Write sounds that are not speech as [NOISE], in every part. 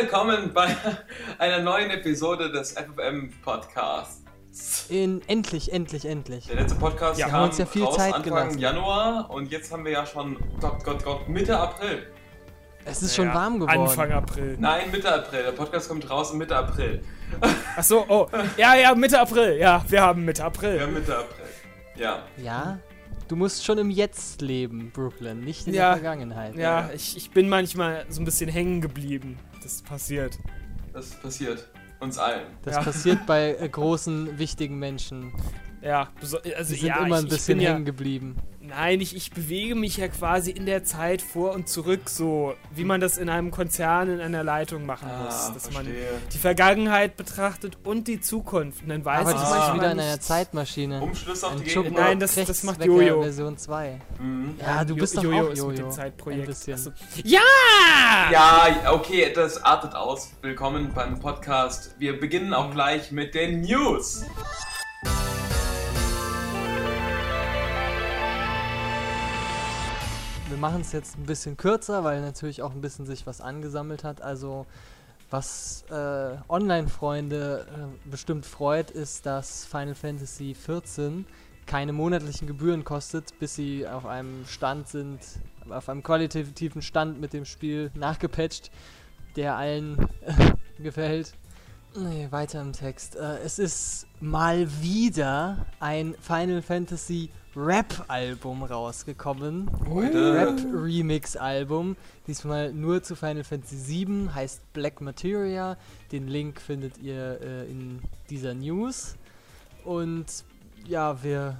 willkommen bei [LAUGHS] einer neuen Episode des FFM Podcasts. In, endlich, endlich, endlich. Der letzte Podcast Ja, haben kam uns ja viel raus Zeit Anfang gelassen. Januar und jetzt haben wir ja schon, Gott, Gott, Gott, Mitte April. Es ist schon Ja, warm geworden. Anfang April. Nein, Mitte April. Der Podcast kommt raus im Mitte April. Ach so, oh. Ja, ja, Mitte April. Ja, wir haben Mitte April. Mitte April. Ja. Ja, du musst schon im Jetzt leben, Brooklyn, nicht in Ja. der Vergangenheit. Ja, ich, ich bin manchmal so ein bisschen hängen geblieben. Das passiert. Das passiert uns allen. Das Ja. passiert [LAUGHS] bei äh, großen, wichtigen Menschen. Ja, also Sie sind ja, immer ich, ein bisschen ich bin hängen geblieben. Nein, ich, ich bewege mich ja quasi in der Zeit vor und zurück, so wie man das in einem Konzern in einer Leitung machen Ah, muss. Dass man verstehe. die Vergangenheit betrachtet und die Zukunft. Und dann weiß Aber ich du Ah. bist manchmal wieder in einer Zeitmaschine. Umschluss auf die Gegenwart. Nein, das- das macht Jojo. Version 2. Mhm. Ja, du Jo- bist doch Jojo auch ist mit Jojo. dem Zeitprojekt. Ein so. Ja! Ja, okay, das artet aus. Willkommen beim Podcast. Wir beginnen Mhm. auch gleich mit den News. Machen es jetzt ein bisschen kürzer, weil natürlich auch ein bisschen sich was angesammelt hat. Also was äh, Online-Freunde äh, bestimmt freut, ist, dass Final Fantasy XIV keine monatlichen Gebühren kostet, bis sie auf einem Stand sind, auf einem qualitativen Stand mit dem Spiel nachgepatcht, der allen äh, gefällt. Nee, weiter im Text. Äh, es ist mal wieder ein Final Fantasy Rap-Album rausgekommen. Heute. Rap-Remix-Album. Diesmal nur zu Final Fantasy VII, heißt Black Materia. Den Link findet ihr äh, in dieser News. Und ja, wir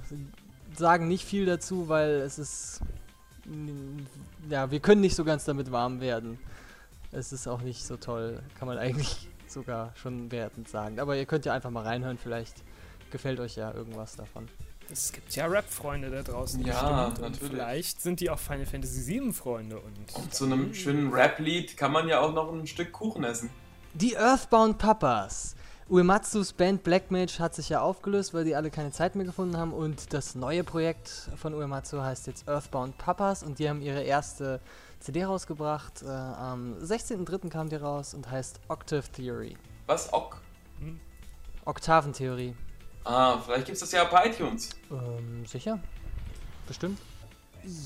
sagen nicht viel dazu, weil es ist. Ja, wir können nicht so ganz damit warm werden. Es ist auch nicht so toll, kann man [LAUGHS] eigentlich sogar schon wertend sagen. Aber ihr könnt ja einfach mal reinhören, vielleicht gefällt euch ja irgendwas davon. Es gibt ja Rap-Freunde da draußen. Ja, bestimmt. Und natürlich. Vielleicht sind die auch Final Fantasy VII-Freunde. Und Und zu einem schönen Rap-Lied kann man ja auch noch ein Stück Kuchen essen. Die Earthbound Papas. Uematsus Band Black Mage hat sich ja aufgelöst, weil die alle keine Zeit mehr gefunden haben und das neue Projekt von Uematsu heißt jetzt Earthbound Papas und die haben ihre erste CD rausgebracht. Äh, am 16.03. kam die raus und heißt Octave Theory. Was? Ok. Oktaventheorie. Ah, vielleicht gibt es das ja bei iTunes. Ähm, sicher? Bestimmt.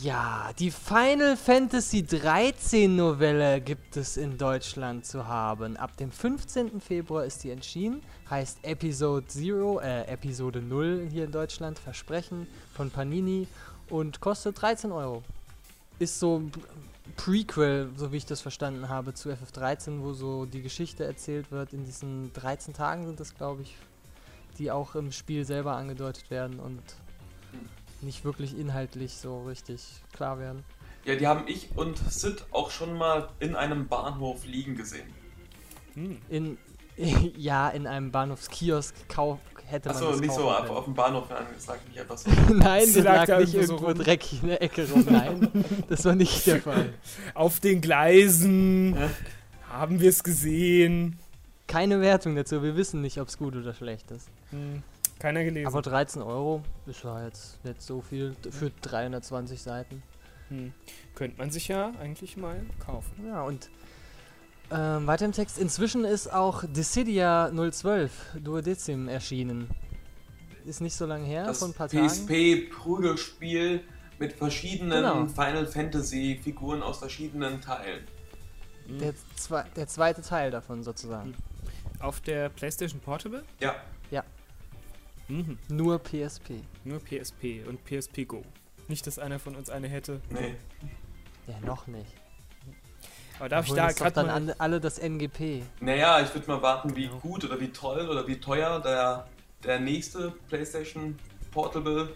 Ja, die Final Fantasy 13 Novelle gibt es in Deutschland zu haben. Ab dem 15. Februar ist die erschienen. Heißt Episode 0, äh, Episode 0 hier in Deutschland. Versprechen von Panini. Und kostet 13 Euro. Ist so Prequel, so wie ich das verstanden habe, zu FF13, wo so die Geschichte erzählt wird. In diesen 13 Tagen sind das, glaube ich, die auch im Spiel selber angedeutet werden und nicht wirklich inhaltlich so richtig klar werden. Ja, die haben ich und Sid auch schon mal in einem Bahnhof liegen gesehen. Hm. In [LAUGHS] ja, in einem Bahnhofskiosk kauf, hätte man Achso, nicht so ab, auf dem Bahnhof angesagt, nicht einfach so. Nein, Sie das lag [LAUGHS] lag nicht irgendwo so irgendwo rum. dreckig in der Ecke rum. Nein, das war nicht der Fall. [LAUGHS] Auf den Gleisen haben wir es gesehen. Keine Wertung dazu, wir wissen nicht, ob es gut oder schlecht ist. Hm. Keiner gelesen. Aber 13 Euro ist ja jetzt nicht so viel für 320 Seiten. hm. Könnte man sich ja eigentlich mal kaufen. Ja, und ähm, weiter im Text. Inzwischen ist auch Dissidia 012 Duodecim erschienen. Ist nicht so lange her, Das vor ein paar. PSP-Prügelspiel mit verschiedenen Genau. Final Fantasy-Figuren aus verschiedenen Teilen. Der, zwe der zweite Teil davon sozusagen. Auf der PlayStation Portable? Ja, Mhm. Nur PSP. Nur PSP und PSP Go. Nicht, dass einer von uns eine hätte. nee. Ja, noch nicht. Aber darf ich da gerade dann mal... an, alle das NGP. Naja, ich würde mal warten, wie Ja. gut oder wie toll oder wie teuer der, der nächste PlayStation Portable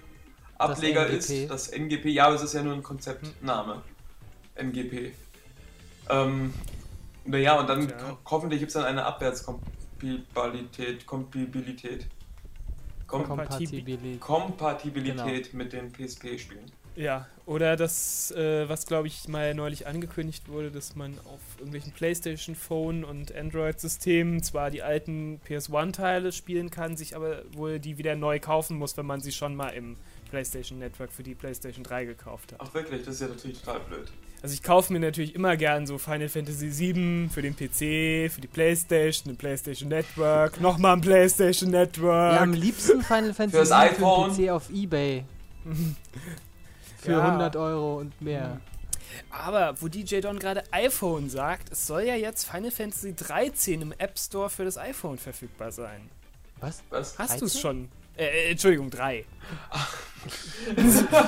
Ableger NGP. ist. Das NGP, ja, aber es ist ja nur ein Konzeptname. NGP. Ähm, naja, und dann Ja. ho hoffentlich gibt es dann eine Abwärtskompatibilität. Kompatibilität. Kom Kompatibilität. Kompatibilität Genau. mit den PSP-Spielen. Ja, oder das, äh, was glaube ich mal neulich angekündigt wurde, dass man auf irgendwelchen PlayStation Phone und Android-Systemen zwar die alten PS1-Teile spielen kann, sich aber wohl die wieder neu kaufen muss, wenn man sie schon mal im PlayStation Network für die PlayStation 3 gekauft habe. Ach wirklich, das ist ja natürlich total blöd. Also ich kaufe mir natürlich immer gern so Final Fantasy VII für den PC, für die PlayStation, ein PlayStation Network, nochmal ein PlayStation Network. Ja, am liebsten Final Fantasy Fürs VII iPhone. für den PC auf Ebay. [LAUGHS] Für Ja. 100 Euro und mehr. Aber wo DJ Don gerade iPhone sagt, es soll ja jetzt Final Fantasy 13 im App Store für das iPhone verfügbar sein. Was? Was? Hast du es 13? schon? Äh, äh, Entschuldigung, 3.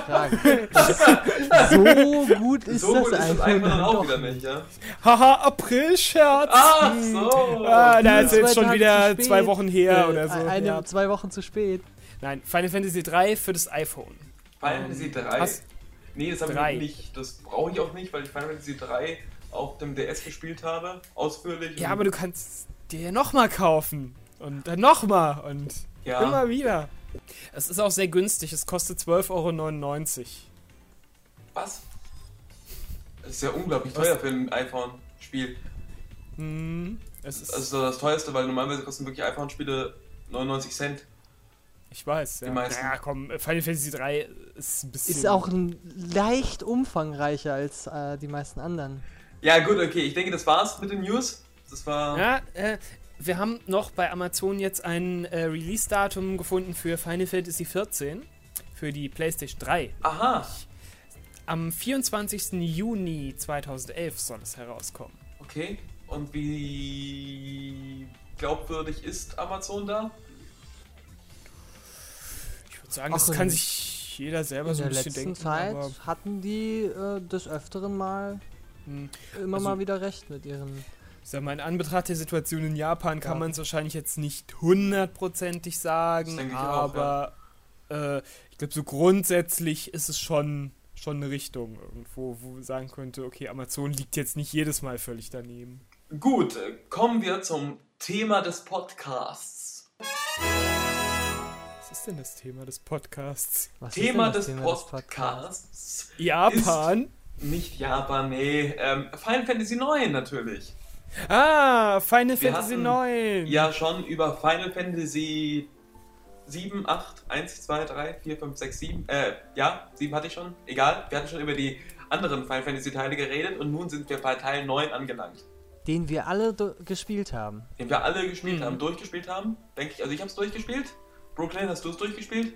Frage. [LAUGHS] so gut ist so das gut ist das iPhone iPhone dann dann auch doch wieder nicht, ja? Haha, April-Scherz! Ach so. Ah, da ist jetzt schon Tage wieder zwei Wochen her Äh, oder so. Eine, ja. zwei Wochen zu spät. Nein, Final Fantasy 3 für das iPhone. Final Fantasy 3. Hast- nee, das habe ich nicht. Das brauche ich auch nicht, weil ich Final Fantasy 3 auf dem DS gespielt habe. Ausführlich. Ja, aber du kannst dir ja nochmal kaufen. Und dann nochmal. Und ja. immer wieder. Es ist auch sehr günstig. Es kostet 12,99 Euro. Was? Das ist ja unglaublich Was? teuer für ein iPhone-Spiel. Hm, es ist, Also das teuerste, weil normalerweise kosten wirklich iPhone-Spiele 99 Cent. Ich weiß, ja. die meisten. Ja, komm, Final Fantasy 3 ist ein bisschen... Ist auch ein leicht umfangreicher als äh, die meisten anderen. Ja, gut, okay. Ich denke, das war's mit den News. Das war. Ja, äh, wir haben noch bei Amazon jetzt ein äh, Release-Datum gefunden für Final Fantasy 14 für die PlayStation 3. Aha. Am 24. Juni 2011 soll es herauskommen. Okay. Und wie glaubwürdig ist Amazon da? Sagen, Ach, das in- kann sich jeder selber In so ein der bisschen letzten denken. Zeit aber, hatten die äh, des Öfteren mal hm, immer Also- mal wieder recht mit ihren. ich sag mal, in Anbetracht der Situation in Japan kann Ja. man es wahrscheinlich jetzt nicht hundertprozentig sagen, denke ich auch, aber äh, ich glaube, so grundsätzlich ist es schon, schon eine Richtung irgendwo, wo man sagen könnte, okay, Amazon liegt jetzt nicht jedes Mal völlig daneben. Gut, kommen wir zum Thema des Podcasts. Was ist denn das Thema des Podcasts? Was ist Thema das des Thema Podcasts. Japan? Nicht Japan, nee. Ähm, Final Fantasy 9 natürlich. Ah, Final Wir Fantasy hatten 9. Ja, schon über Final Fantasy 7, 8, 1, 2, 3, 4, 5, 6, 7. Äh, ja, 7 hatte ich schon. Egal. Wir hatten schon über die anderen Final Fantasy Teile geredet und nun sind wir bei Teil 9 angelangt. Den wir alle gespielt haben. Den wir alle gespielt Mhm. haben, durchgespielt haben. Denke ich. Also ich habe es durchgespielt. Brooklyn, hast du es durchgespielt?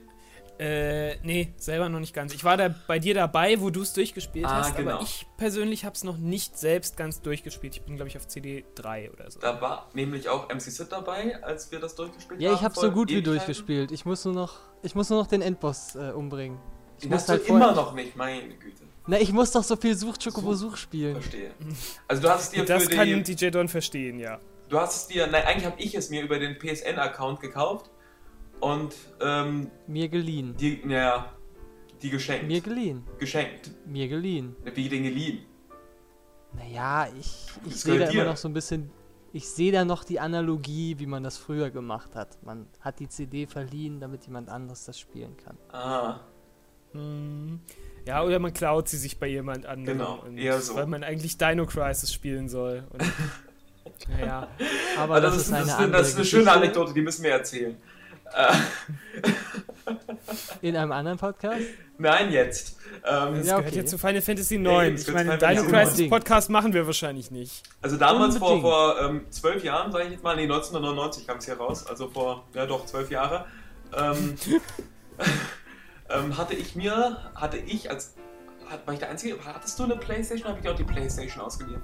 Äh, nee, selber noch nicht ganz. Ich war da bei dir dabei, wo du es durchgespielt Ah, hast, genau. aber ich persönlich habe es noch nicht selbst ganz durchgespielt. Ich bin, glaube ich, auf CD 3 oder so. Da war nämlich auch MC Sid dabei, als wir das durchgespielt Ja, haben. ich habe so gut wie durchgespielt. Ich muss nur noch, ich muss nur noch den Endboss äh, umbringen. Ich Den muss hast du halt immer vorher- noch nicht, meine Güte. Na, ich muss doch so viel Such Chocobo Such- Such spielen. Verstehe. Also du hast es dir das für kann die, DJ Don verstehen, ja. Du hast es dir, nein, eigentlich habe ich es mir über den PSN-Account gekauft und ähm, Mir geliehen. die, naja, die geschenkt. Mir geliehen. geschenkt. Mir geliehen. Wie den geliehen. Naja, ich, ich sehe da dir. immer noch so ein bisschen. Ich sehe da noch die Analogie, wie man das früher gemacht hat. Man hat die CD verliehen, damit jemand anderes das spielen kann. Ah, Hm. Ja, oder man klaut sie sich bei jemand anderem. Genau, und- eher so. Weil man eigentlich Dino Crisis spielen soll. Und, [LAUGHS] naja. Aber aber das, das, ist ist, eine das, ist eine schöne. Anekdote, die müssen wir erzählen. Äh, In einem anderen Podcast? nein, jetzt. Ähm, Das Ja, gehört okay. jetzt zu Final Fantasy Ja, 9. jetzt ich gehört meine, Dino Fantasy Crisis 9. Podcast machen wir wahrscheinlich nicht. Also damals vor, Unbedingt. vor ähm, zwölf Jahren, sage ich jetzt mal, nee, 1999 kam es hier raus, also vor, ja doch, zwölf Jahre, ähm, [LAUGHS] ähm, hatte ich mir, hatte ich als, hat, war ich der Einzige, hattest du eine Playstation oder habe ich dir auch die Playstation ausgeliehen?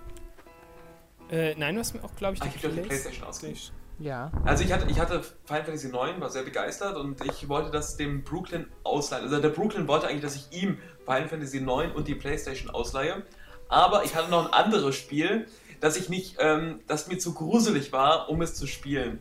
Äh, nein, du hast mir auch, glaube ich, Ah, ich habe dir auch die Playstation ausgeliehen. Ja. Also ich hatte, ich hatte Final Fantasy 9, war sehr begeistert und ich wollte das dem Brooklyn ausleihen. Also der Brooklyn wollte eigentlich, dass ich ihm Final Fantasy 9 und die Playstation ausleihe. Aber ich hatte noch ein anderes Spiel, das ich nicht, ähm, das mir zu gruselig war, um es zu spielen.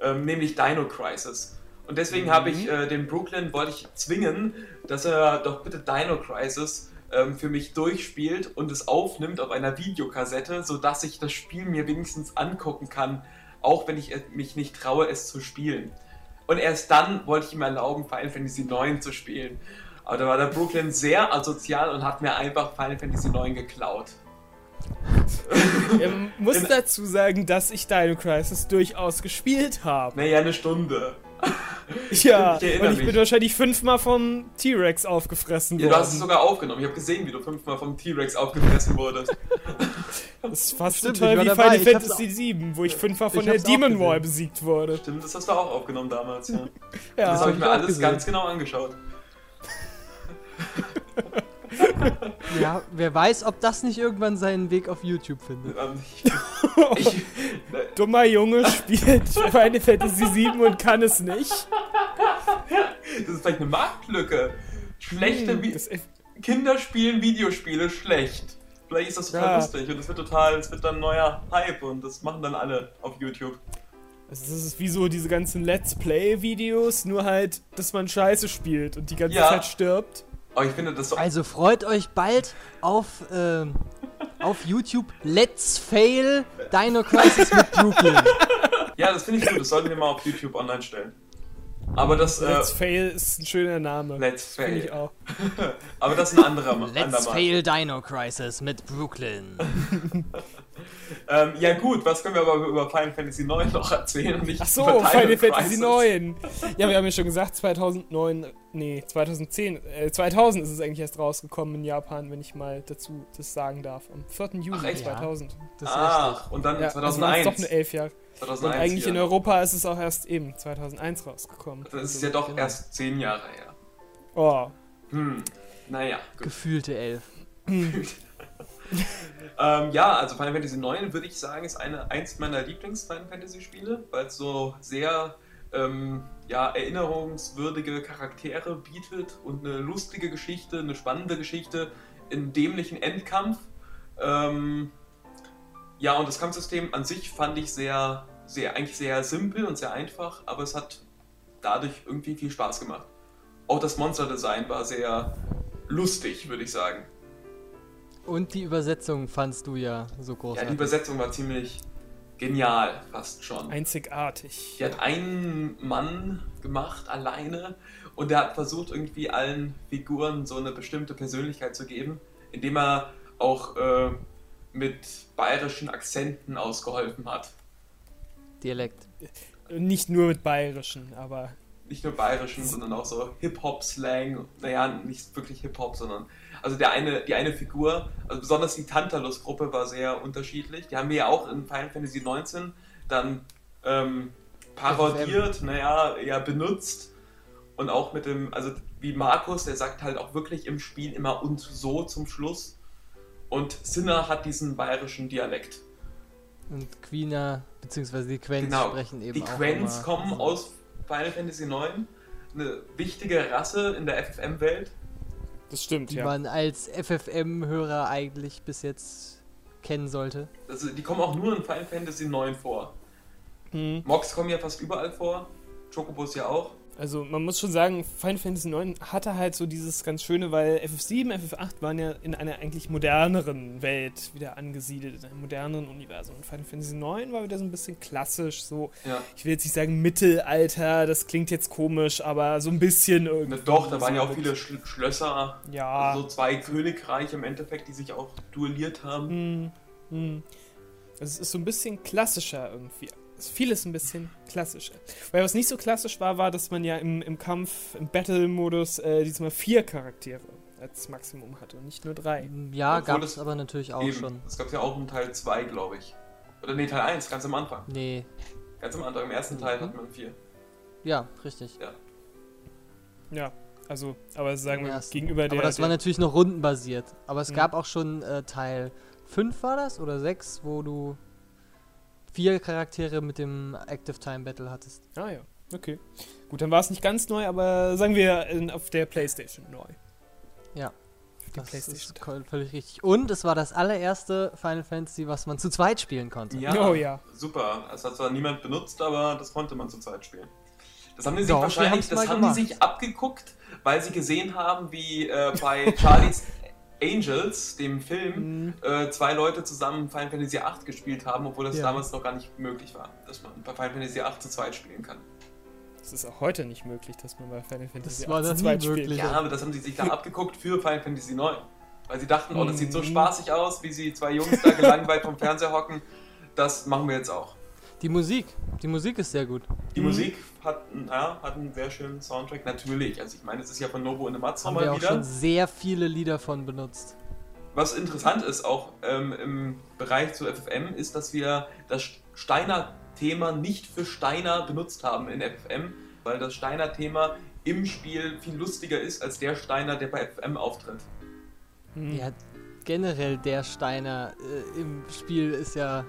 Ähm, nämlich Dino Crisis. Und deswegen habe ich äh, den Brooklyn, wollte ich zwingen, dass er doch bitte Dino Crisis ähm, für mich durchspielt und es aufnimmt auf einer Videokassette, sodass ich das Spiel mir wenigstens angucken kann, auch wenn ich mich nicht traue, es zu spielen. Und erst dann wollte ich ihm erlauben, Final Fantasy 9 zu spielen. Aber da war der Brooklyn sehr asozial und hat mir einfach Final Fantasy 9 geklaut. [LAUGHS] Ähm, muss dazu sagen, dass ich Dino Crisis durchaus gespielt habe. Naja, eine Stunde. Ja, Ich und ich mich. bin wahrscheinlich fünfmal vom T-Rex aufgefressen Ja, du hast es worden. sogar aufgenommen. Ich habe gesehen, wie du fünfmal vom T-Rex aufgefressen wurdest. Das ist fast Stimmt, so toll ich war wie dabei, Final Fantasy VII, wo ich fünfmal von Ich der Demon Wall besiegt wurde. Stimmt, das hast du auch aufgenommen damals, ja. [LAUGHS] Ja, das habe ich mir alles gesehen. ganz genau angeschaut. [LAUGHS] [LAUGHS] Ja, wer weiß, ob das nicht irgendwann seinen Weg auf YouTube findet. Ich, ich, Dummer Junge spielt Final Fantasy VII und kann es nicht. das ist vielleicht eine Marktlücke. Schlechte Hm, Vi das, Kinder spielen Videospiele schlecht. Vielleicht ist das total Ja. lustig und es wird total, es wird dann ein neuer Hype und das machen dann alle auf YouTube. Also das ist wie so diese ganzen Let's Play-Videos, nur halt, dass man Scheiße spielt und die ganze Ja. Zeit stirbt. Aber ich finde das so. Also freut euch bald auf, ähm, auf YouTube Let's Fail Dino Crisis mit Brooklyn. [LAUGHS] Ja, das finde ich gut. Das sollten wir mal auf YouTube online stellen. Aber das. Äh, Let's Fail ist ein schöner Name. Let's Finde ich Fail. auch. [LAUGHS] Aber das ist ein anderer Let's andermal. Fail Dino Crisis mit Brooklyn. [LAUGHS] Ähm, ja, gut, was können wir aber über Final Fantasy IX noch erzählen? Und nicht Ach so, Final Fantasy Crisis? 9. Ja, wir haben ja schon gesagt, 2009, nee, 2010, äh, 2000 ist es eigentlich erst rausgekommen in Japan, wenn ich mal dazu das sagen darf. Am 4. Juli Ach, echt? 2000. Das ist richtig. Ach, und dann Ja, also waren es 2001. doch nur elf Jahre. 2001 Und eigentlich in hier. Europa ist es auch erst eben 2001 rausgekommen. Das ist Also, ja doch genau. erst zehn Jahre her. Oh, Hm, naja, gut. Gefühlte elf. [LAUGHS] [LAUGHS] Ähm, ja, also Final Fantasy IX würde ich sagen, ist eine, eins meiner Lieblings-Final Fantasy-Spiele, weil es so sehr ähm, ja, erinnerungswürdige Charaktere bietet und eine lustige Geschichte, eine spannende Geschichte, einen dämlichen Endkampf. Ähm, ja, und das Kampfsystem an sich fand ich sehr, sehr, eigentlich sehr simpel und sehr einfach, aber es hat dadurch irgendwie viel Spaß gemacht. Auch das Monster-Design war sehr lustig, würde ich sagen. Und die Übersetzung fandst du ja so Ja, die großartig. Übersetzung war ziemlich genial, fast schon. einzigartig. Die hat einen Mann gemacht, alleine, und der hat versucht, irgendwie allen Figuren so eine bestimmte Persönlichkeit zu geben, indem er auch äh, mit bayerischen Akzenten ausgeholfen hat. Dialekt. Nicht nur mit bayerischen, aber Nicht nur bayerischen, sondern auch so Hip-Hop-Slang. Naja, nicht wirklich Hip-Hop, sondern. Also der eine, die eine Figur, also besonders die Tantalus-Gruppe war sehr unterschiedlich. Die haben wir ja auch in Final Fantasy 19 dann ähm, parodiert, naja, ja, benutzt. Und auch mit dem, also wie Markus, der sagt halt auch wirklich im Spiel immer und so zum Schluss. Und Sinner hat diesen bayerischen Dialekt. Und Quina, beziehungsweise die Quens Genau. sprechen eben Die auch Quens kommen aus Final Fantasy 9, eine wichtige Rasse in der FFM-Welt. das stimmt, die ja. man als FFM-Hörer eigentlich bis jetzt kennen sollte. Also die kommen auch nur in Final Fantasy 9 vor. Hm. Mox kommen ja fast überall vor, Chocobos ja auch. Also man muss schon sagen, Final Fantasy 9 hatte halt so dieses ganz Schöne, weil FF7, FF8 waren ja in einer eigentlich moderneren Welt wieder angesiedelt, in einem moderneren Universum. Und Final Fantasy 9 war wieder so ein bisschen klassisch, so, Ja. ich will jetzt nicht sagen Mittelalter, das klingt jetzt komisch, aber so ein bisschen irgendwie. Doch, da waren ja auch viele Schl Schlösser, Ja. also so zwei Königreiche im Endeffekt, die sich auch duelliert haben. Hm, hm. Also es ist so ein bisschen klassischer irgendwie. Ist vieles ein bisschen klassischer. Weil was nicht so klassisch war, war, dass man ja im, im Kampf, im Battle-Modus äh, diesmal vier Charaktere als Maximum hatte und nicht nur drei. Ja, Obwohl gab das es aber natürlich auch Eben. schon. Es gab ja auch einen Teil 2, glaube ich. Oder nee, Teil 1, ganz am Anfang. Nee, Ganz am Anfang, im ersten Teil Mhm. hat man vier. ja, richtig. Ja, also, aber sagen wir gegenüber der. aber das war der, natürlich noch rundenbasiert. Aber es Mhm. gab auch schon äh, Teil 5 war das oder 6, wo du vier Charaktere mit dem Active Time Battle hattest. Ah ja, okay. Gut, dann war es nicht ganz neu, aber sagen wir in, auf der Playstation neu. Ja. Auf der Das Playstation. ist völlig richtig. Und es war das allererste Final Fantasy, was man zu zweit spielen konnte. Ja, Oh ja. super. Es hat zwar niemand benutzt, aber das konnte man zu zweit spielen. Das haben die sich Doch, wahrscheinlich, das haben gemacht. die sich abgeguckt, weil sie gesehen haben, wie äh, bei [LAUGHS] Charlie's Angels, dem Film, Hm, äh, zwei Leute zusammen Final Fantasy VIII gespielt haben, obwohl das Ja. damals noch gar nicht möglich war, dass man bei Final Fantasy VIII zu zweit spielen kann. Das ist auch heute nicht möglich, dass man bei Final Fantasy war VIII noch zu zweit spielt. möglich. Ja, aber das haben sie sich da abgeguckt für Final Fantasy IX. Weil sie dachten, oh, das sieht so Mhm. spaßig aus, wie sie zwei Jungs da gelangweilt vom Fernseher hocken. Das machen wir jetzt auch. Die Musik. Die Musik ist sehr gut. Die Mhm. Musik hat, ja, hat einen sehr schönen Soundtrack, natürlich. Also ich meine, es ist ja von Nobu und Matsu Haben mal wir auch wieder. schon sehr viele Lieder von benutzt. Was interessant ist, auch ähm, im Bereich zu FFM, ist, dass wir das Steiner-Thema nicht für Steiner benutzt haben in FFM, weil das Steiner-Thema im Spiel viel lustiger ist als der Steiner, der bei FFM auftritt. Hm. Ja, generell der Steiner äh, im Spiel ist ja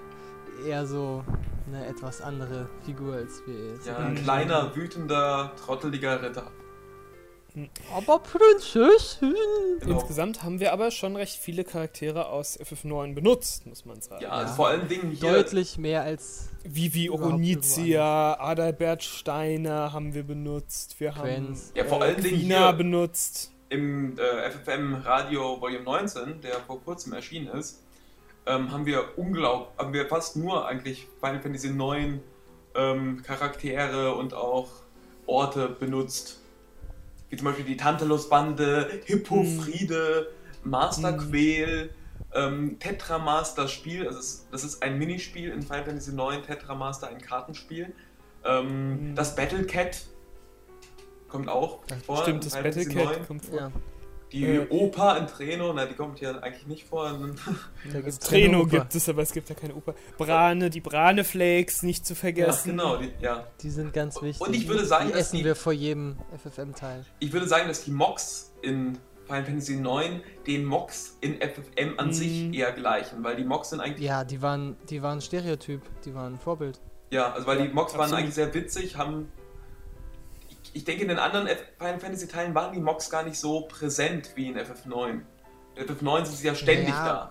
eher so eine etwas andere Figur als wir jetzt. Ja, ein kleiner, wütender, trotteliger Ritter. Aber Prinzessin! Genau. Insgesamt haben wir aber schon recht viele Charaktere aus FF9 benutzt, muss man sagen. Ja, also Ja. vor allen Dingen hier. Deutlich mehr als Vivi Oronizia, Adalbert Steiner haben wir benutzt. Wir haben Quenz. Ja, vor allen Dingen hier- benutzt. im äh, FFM Radio Volume 19, der vor kurzem erschienen ist, ähm, haben wir unglaublich, haben wir fast nur eigentlich Final Fantasy 9 ähm, Charaktere und auch Orte benutzt. Wie zum Beispiel die Tantalus-Bande, Hippofriede, Master Mhm. Quail, ähm, Tetramaster Spiel, also es, das ist ein Minispiel in Final Fantasy 9, Tetramaster, ein Kartenspiel. Ähm, Mhm. Das Battle Cat kommt auch vor. Stimmt, in das Battlecat 9. kommt vor. ja, Die Äh, Oper in Treno, na, die kommt hier eigentlich nicht vor. [LAUGHS] da Das gibt's Treno gibt es, aber es gibt ja keine Oper. Brane, die Brane-Flakes nicht zu Ja, vergessen. genau, die, ja. Die sind ganz wichtig. Und ich würde sagen, die dass essen die- wir vor jedem FFM-Teil. Ich würde sagen, dass die Mocs in Final Fantasy 9 den Mocs in FFM an Mhm. sich eher gleichen, weil die Mocs sind eigentlich, ja, Ja, die waren, die waren Stereotyp, die waren Vorbild. also weil Ja, die Mocs waren eigentlich sehr witzig, haben. Ich, denke, in den anderen Final Fantasy Teilen waren die Mocs gar nicht so präsent wie in FF9. In FF9 sind sie ja ständig Ja, da.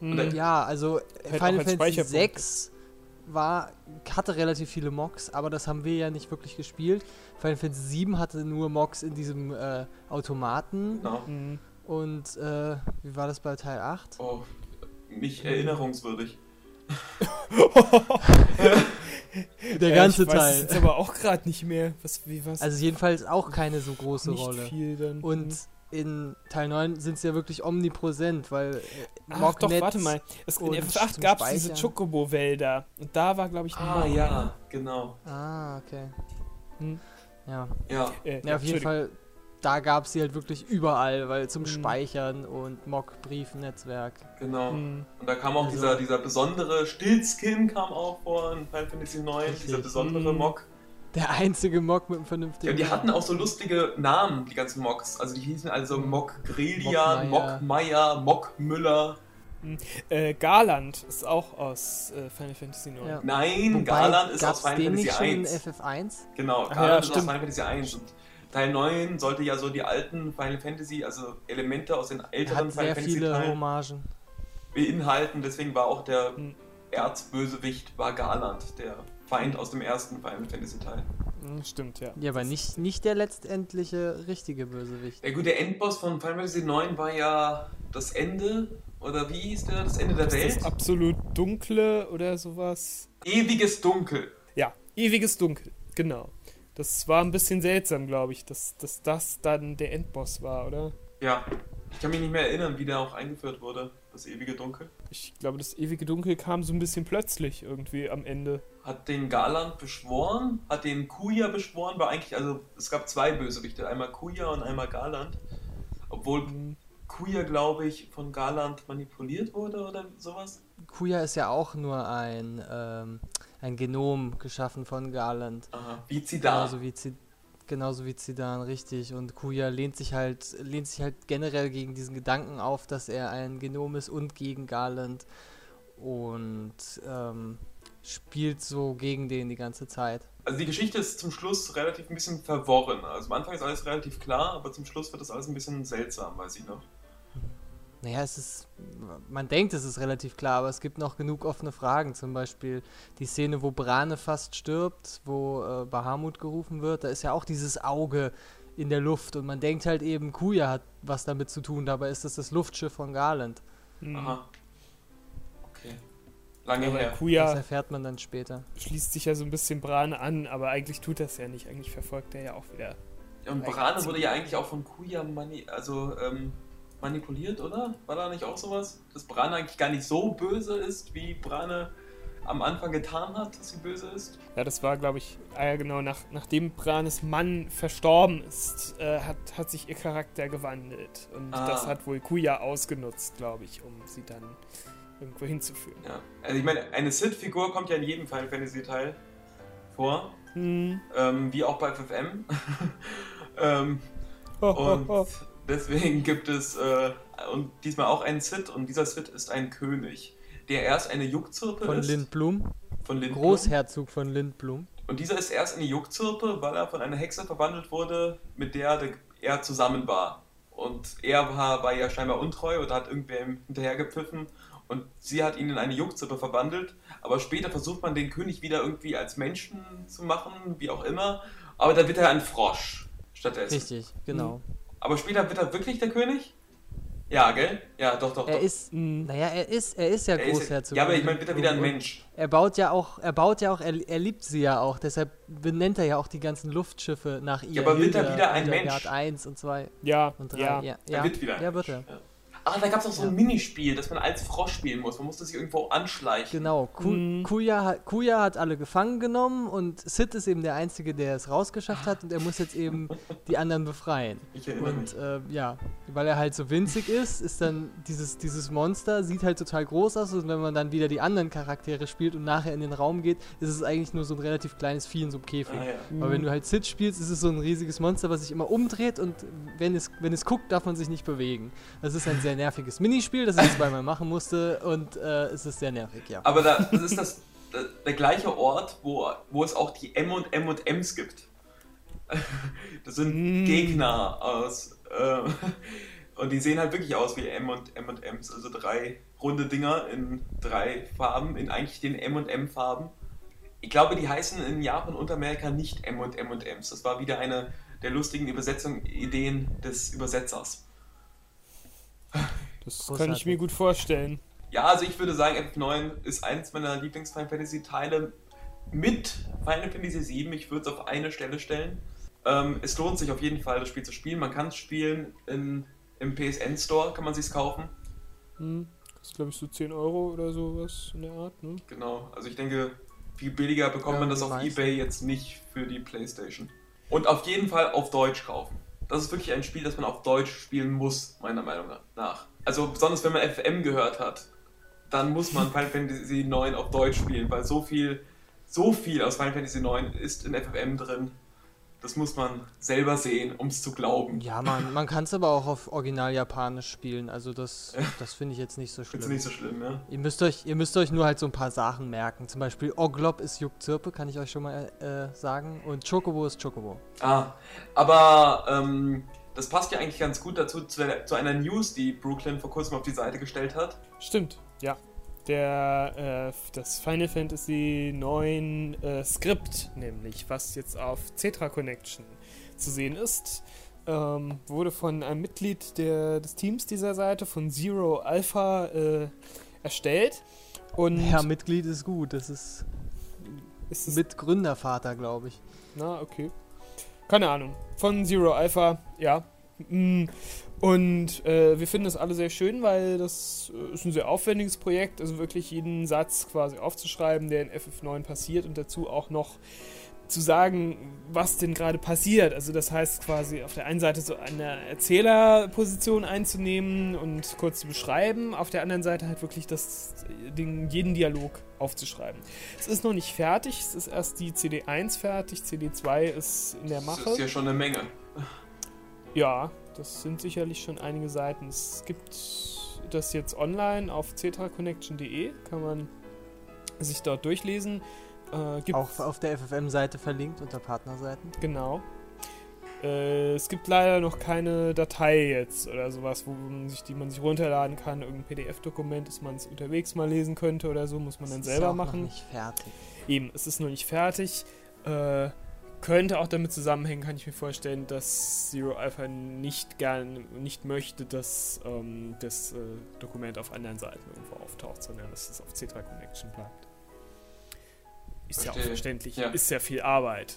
Hm. Und Ja, also Final Fantasy Speicherpunkt. 6 war, hatte relativ viele Mocks, aber das haben wir ja nicht wirklich gespielt. Final Fantasy 7 hatte nur Mocks in diesem äh, Automaten. Genau. Hm. Und äh, wie war das bei Teil 8? Oh, nicht erinnerungswürdig. [LAUGHS] [LAUGHS] [LAUGHS] Der Ja, ganze ich weiß Teil. jetzt aber auch gerade nicht mehr. Was, wie was? Also jedenfalls auch keine so große nicht Rolle. viel dann. Und Hm. in Teil 9 sind sie ja wirklich omnipräsent, weil äh, Ach doch, warte mal. Es, in und FF8 zum gab es diese. Chocobo-Wälder. Und da war, glaube ich, ein Ah, ja, genau. Ah, okay. Hm. Ja. Ja, Äh, Ja, auf jeden. Fall, da gab es sie halt wirklich überall, weil zum Mhm. Speichern und Mock-Briefnetzwerk. genau. Hm. Und da kam auch Also- dieser, dieser besondere Stillskin kam auch vor in Final Fantasy 9, Richtig. dieser besondere Mhm. Mock. Der einzige Mock mit einem Ja, vernünftigen. die hatten auch so lustige Namen, die ganzen Mocks. Also die hießen also Mhm. Mock Grelian, Mock Meier, Mock Müller. Äh, Garland ist auch aus äh, Final Fantasy 9. Ja. Nein, Wobei, Garland ist aus Final Fantasy nicht schon in 1. FF1? Genau, Ach ja, Garland ist aus stimmt. Final Fantasy 1. Und Teil 9 sollte ja so die alten Final Fantasy, also Elemente aus den Er älteren hat Final sehr Fantasy viele Teilen Hommagen. beinhalten. Deswegen war auch der Mhm. Erzbösewicht war Garland, der Feind aus dem ersten Final Fantasy Teil. Hm, stimmt, ja. Ja, aber nicht, nicht der letztendliche richtige Bösewicht. Der gute Endboss von Final Fantasy 9 war ja das Ende, oder wie hieß der? Das Ende der Ist Welt? das absolut dunkle oder sowas? Ewiges Dunkel. Ja, ewiges Dunkel, genau. Das war ein bisschen seltsam, glaube ich, dass, dass das dann der Endboss war, oder? Ja, ich kann mich nicht mehr erinnern, wie der auch eingeführt wurde, das ewige Dunkel. Ich glaube, das ewige Dunkel kam so ein bisschen plötzlich irgendwie am Ende. Hat den Garland beschworen, hat den Kuya beschworen, war eigentlich, also es gab zwei Bösewichte, einmal Kuya und einmal Garland. Obwohl Hm, Kuya, glaube ich, von Garland manipuliert wurde oder sowas. Kuya ist ja auch nur ein, ähm, ein Genom geschaffen von Garland. Aha. Wie Zidane. Genauso wie, Zi- genauso wie Zidane, richtig. Und Kuya lehnt sich halt, lehnt sich halt generell gegen diesen Gedanken auf, dass er ein Genom ist und gegen Garland. Und ähm, spielt so gegen den die ganze Zeit. Also die Geschichte ist zum Schluss relativ ein bisschen verworren. Also am Anfang ist alles relativ klar, aber zum Schluss wird das alles ein bisschen seltsam, weiß ich noch. Naja, es ist, man denkt, es ist relativ klar, aber es gibt noch genug offene Fragen. Zum Beispiel die Szene, wo Brane fast stirbt, wo äh, Bahamut gerufen wird. Da ist ja auch dieses Auge in der Luft und man denkt halt eben, Kuya hat was damit zu tun. Dabei ist das das Luftschiff von Garland. hm. Aha. Okay. Lange Aber her. Das Kuya erfährt man dann später. schließt sich ja so ein bisschen Brane an, aber eigentlich tut das ja nicht. Eigentlich verfolgt er ja auch wieder. Und Brane wurde ja eigentlich auch von Kuya mani also, ähm, manipuliert, oder? War da nicht auch sowas? Dass Brane eigentlich gar nicht so böse ist, wie Brane am Anfang getan hat, dass sie böse ist? Ja, das war, glaube ich, ja genau, nach, nachdem Branes Mann verstorben ist, äh, hat, hat sich ihr Charakter gewandelt. Und Ah. das hat wohl Kuya ausgenutzt, glaube ich, um sie dann irgendwo hinzuführen. Ja. Also ich meine, eine Sid-Figur kommt ja in jedem Final Fantasy Teil vor, Hm. ähm, wie auch bei FFM. [LAUGHS] ähm, ho, und ho. Deswegen gibt es äh, und diesmal auch einen Sid und dieser Sid ist ein König, der erst eine Juckzirpe Von ist. Lindblum. von Lindblum. Großherzog von Lindblum. Und dieser ist erst eine Juckzirpe, weil er von einer Hexe verwandelt wurde, mit der er zusammen war. Und er war, war ja scheinbar untreu oder hat irgendwem hinterhergepfiffen und sie hat ihn in eine Juckzirpe verwandelt. Aber später versucht man den König wieder irgendwie als Menschen zu machen, wie auch immer. Aber dann wird er ein Frosch stattdessen. Richtig, genau. Aber später wird er wirklich der König? Ja, gell? Ja, doch, doch, Er doch. ist, Hm. naja, er ist, er ist ja Er ist- Großherzog. ja, aber ich meine, wird er wieder ein. Mensch? Er baut ja auch, er baut ja auch, er, er liebt sie ja auch, deshalb benennt er ja auch die ganzen Luftschiffe nach ihr. aber wird er wieder ein Mensch? 1 und 2 Ja, und 3. ja. Ja, Er ja, wird wieder ein ja, wird Mensch. er. Ja. Ah, da gab es auch so ein Minispiel, das man als Frosch spielen muss. Man musste sich irgendwo anschleichen. Genau, Ku Mhm. Kuya, hat- Kuya hat alle gefangen genommen und Sid ist eben der Einzige, der es rausgeschafft hat und er muss jetzt eben [LAUGHS] die anderen befreien. Ich erinnere mich. Und äh, ja, weil er halt so winzig ist, ist dann dieses, dieses Monster, sieht halt total groß aus und wenn man dann wieder die anderen Charaktere spielt und nachher in den Raum geht, ist es eigentlich nur so ein relativ kleines Vieh in so einem Käfig. Ah, ja. Aber wenn du halt Sid spielst, ist es so ein riesiges Monster, was sich immer umdreht und wenn es, wenn es guckt, darf man sich nicht bewegen. Das ist ein sehr nerviges Minispiel, das ich zweimal machen musste und äh, es ist sehr nervig, ja. Aber da, das ist das, der, der gleiche Ort, wo, wo es auch die M und M und M's gibt. [LAUGHS] Das sind Mm. Gegner aus. Äh, [LAUGHS] und die sehen halt wirklich aus wie M und M und M's. Also drei runde Dinger in drei Farben, in eigentlich den M und M Farben. Ich glaube, die heißen in Japan und Amerika nicht M und M und M's. Das war wieder eine der lustigen Übersetzung, Ideen des Übersetzers. Das Großartig. kann ich mir gut vorstellen. Ja, also ich würde sagen, FF9 ist eins meiner Lieblings-Final Fantasy-Teile mit Final Fantasy VII. Ich würde es auf eine Stelle stellen. Ähm, es lohnt sich auf jeden Fall, das Spiel zu spielen. Man kann es spielen in, im PSN-Store, kann man sich kaufen. Hm. Das ist, glaube ich, so 10 Euro oder sowas in der Art, ne? Genau, also ich denke, viel billiger bekommt Ja, man das auf meisten. Ebay jetzt nicht für die Playstation. Und auf jeden Fall auf Deutsch kaufen. Das ist wirklich ein Spiel, das man auf Deutsch spielen muss, meiner Meinung nach. Also besonders wenn man FM gehört hat, dann muss man Final Fantasy IX auf Deutsch spielen, weil so viel, so viel aus Final Fantasy IX ist in FFM drin. Das muss man selber sehen, um es zu glauben. Ja, man, man kann es aber auch auf Original Japanisch spielen, also das, [LAUGHS] das finde ich jetzt nicht so schlimm. nicht so schlimm, ne? Ihr müsst, euch, ihr müsst euch nur halt so ein paar Sachen merken. Zum Beispiel Oglop ist Juckzirpe, kann ich euch schon mal äh, sagen. Und Chocobo ist Chocobo. Ah, aber ähm, das passt ja eigentlich ganz gut dazu, zu, der, zu einer News, die Brooklyn vor kurzem auf die Seite gestellt hat. Stimmt, ja. Der, äh, das Final Fantasy 9 äh, Skript, nämlich, was jetzt auf Cetra Connection zu sehen ist, ähm, wurde von einem Mitglied der, des Teams dieser Seite, von Zero Alpha, äh, erstellt. Und Ja, Mitglied ist gut. Das ist ist Mitgründervater, glaube ich. Na, okay. Keine Ahnung. Von Zero Alpha, ja. Mm, Und äh, wir finden das alle sehr schön, weil das äh, ist ein sehr aufwendiges Projekt, also wirklich jeden Satz quasi aufzuschreiben, der in FF9 passiert und dazu auch noch zu sagen, was denn gerade passiert. Also das heißt quasi auf der einen Seite so eine Erzählerposition einzunehmen und kurz zu beschreiben, auf der anderen Seite halt wirklich das, den, jeden Dialog aufzuschreiben. Es ist noch nicht fertig, es ist erst die CD1 fertig, CD2 ist in der Das Mache. ist ja schon eine Menge. Ja, das sind sicherlich schon einige Seiten. Es gibt das jetzt online auf cetraconnection.de, kann man sich dort durchlesen. Äh, Auch auf der FFM-Seite verlinkt unter Partnerseiten. Genau. Äh, es gibt leider noch keine Datei jetzt oder sowas, wo man sich, die man sich runterladen kann, irgendein PDF-Dokument, das man es unterwegs mal lesen könnte oder so, muss man dann Das ist selber ja auch machen. Noch nicht fertig. Eben, es ist noch nicht fertig. Äh, könnte auch damit zusammenhängen, kann ich mir vorstellen, dass Zero Alpha nicht gern, nicht möchte, dass ähm, das äh, Dokument auf anderen Seiten irgendwo auftaucht, sondern dass es auf C3 Connection bleibt. Ist ja auch Verstehe. verständlich, Ja. ist sehr viel Arbeit.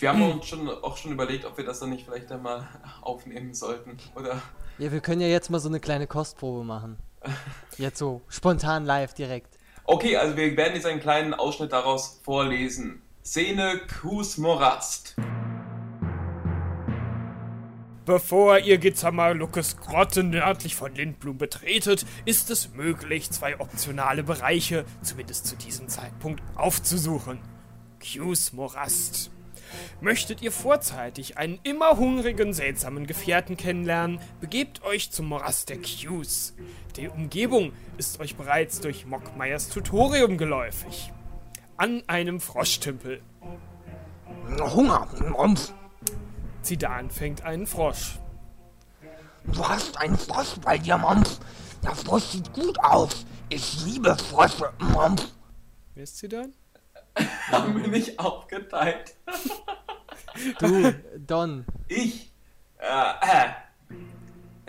Wir haben uns schon, auch schon überlegt, ob wir das dann nicht vielleicht einmal [LAUGHS] aufnehmen sollten. Oder Ja, wir können ja jetzt mal so eine kleine Kostprobe machen. [LAUGHS] Jetzt so, spontan live direkt. Okay, also wir werden jetzt einen kleinen Ausschnitt daraus vorlesen. Szene Kus Morast. Bevor ihr Gizamalukkes Grotte nördlich von Lindblum betretet, ist es möglich, zwei optionale Bereiche, zumindest zu diesem Zeitpunkt, aufzusuchen. Q's Morast. Möchtet ihr vorzeitig einen immer hungrigen, seltsamen Gefährten kennenlernen, begebt euch zum Morast der Qs. Die Umgebung ist euch bereits durch Mockmeyers Tutorium geläufig. An einem Froschtümpel. Hunger, Rumpf. Zidane fängt einen Frosch. Du hast einen Frosch bei dir, Mampf. Der Frosch sieht gut aus. Ich liebe Frösche, Mampf. Wer ist Zidane? [LAUGHS] Haben wir nicht aufgeteilt? Du, [LAUGHS] Don. Ich? Ja, äh.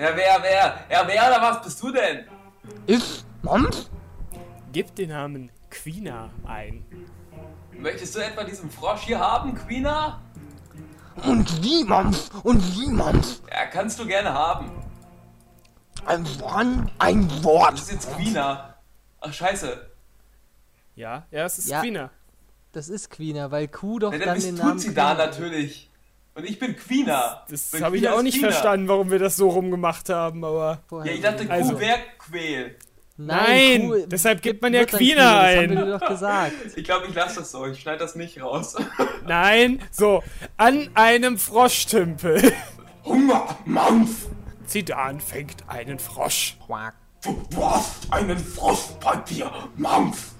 Ja, wer, wer? Ja, wer oder was bist du denn? Ich, Mampf? Gib den Namen Quina ein. Möchtest du etwa diesen Frosch hier haben, Quina? Und wie, Mampf? Und wie, Mampf? Ja, kannst du gerne haben. Ein Wort, ein Das Wort. ist jetzt Quina. Ach, scheiße. Ja, ja, es ist Ja. Quina. Das ist Queener, weil Q doch Ja, dann dann den Namen. Zidane Queener- natürlich. Und ich bin Quina. Das Weil habe ich Quina auch nicht Quina. verstanden, warum wir das so rumgemacht haben, aber. Ja, ich dachte, Q Also. wäre Quäl. Nein, Q deshalb gibt man ja wird dann Queener Q, Das ein. haben wir dir doch gesagt. [LAUGHS] Ich glaube, ich lasse das so. Ich schneide das nicht raus. [LAUGHS] Nein, so, an einem Froschtümpel. [LAUGHS] Hunger, Mampf. Zidane fängt einen Frosch. Quack. Du, hast einen Frosch bei dir, Mampf.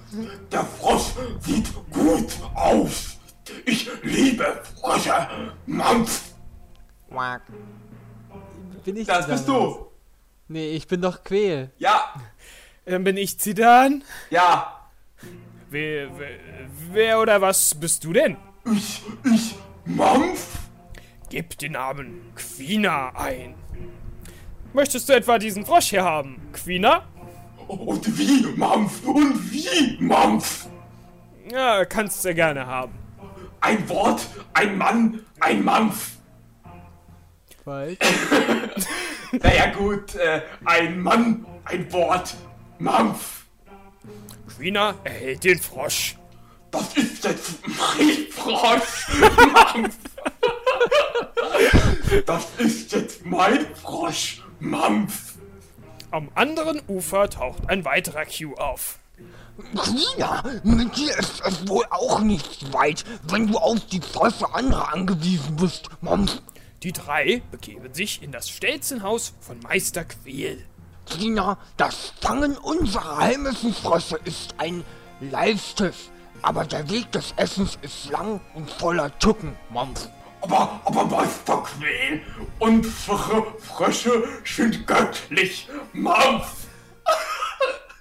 Der Frosch sieht gut aus. Ich liebe Frösche, Mampf. Quack. Bin ich Das bist du. Nee, ich bin doch Quäl. Ja, Dann bin ich Zidane. ja. Wer, wer, wer oder was bist du denn? Ich, ich, Mampf. Gib den Namen Quina ein. Möchtest du etwa diesen Frosch hier haben, Quina? Und wie, Mampf? Und wie, Mampf? Ja, kannst du gerne haben. Ein Wort, ein Mann, ein Mampf. Falsch. [LAUGHS] Naja gut, äh, ein Mann, ein Wort, Mampf. Quina erhält den Frosch. Das ist jetzt mein Frosch, Mampf. Das ist jetzt mein Frosch, Mampf. Am anderen Ufer taucht ein weiterer Q auf. Quina, mit dir ist es wohl auch nicht weit, wenn du auf die Frösche anderer angewiesen bist, Mampf. Die drei begeben sich in das Stelzenhaus von Meister Queel. Quina, das Fangen unserer heimischen Frösche ist ein leichtes, aber der Weg des Essens ist lang und voller Tücken, Mampf. Aber, aber Meister Queel, unsere Frösche sind göttlich, Mampf. [LAUGHS]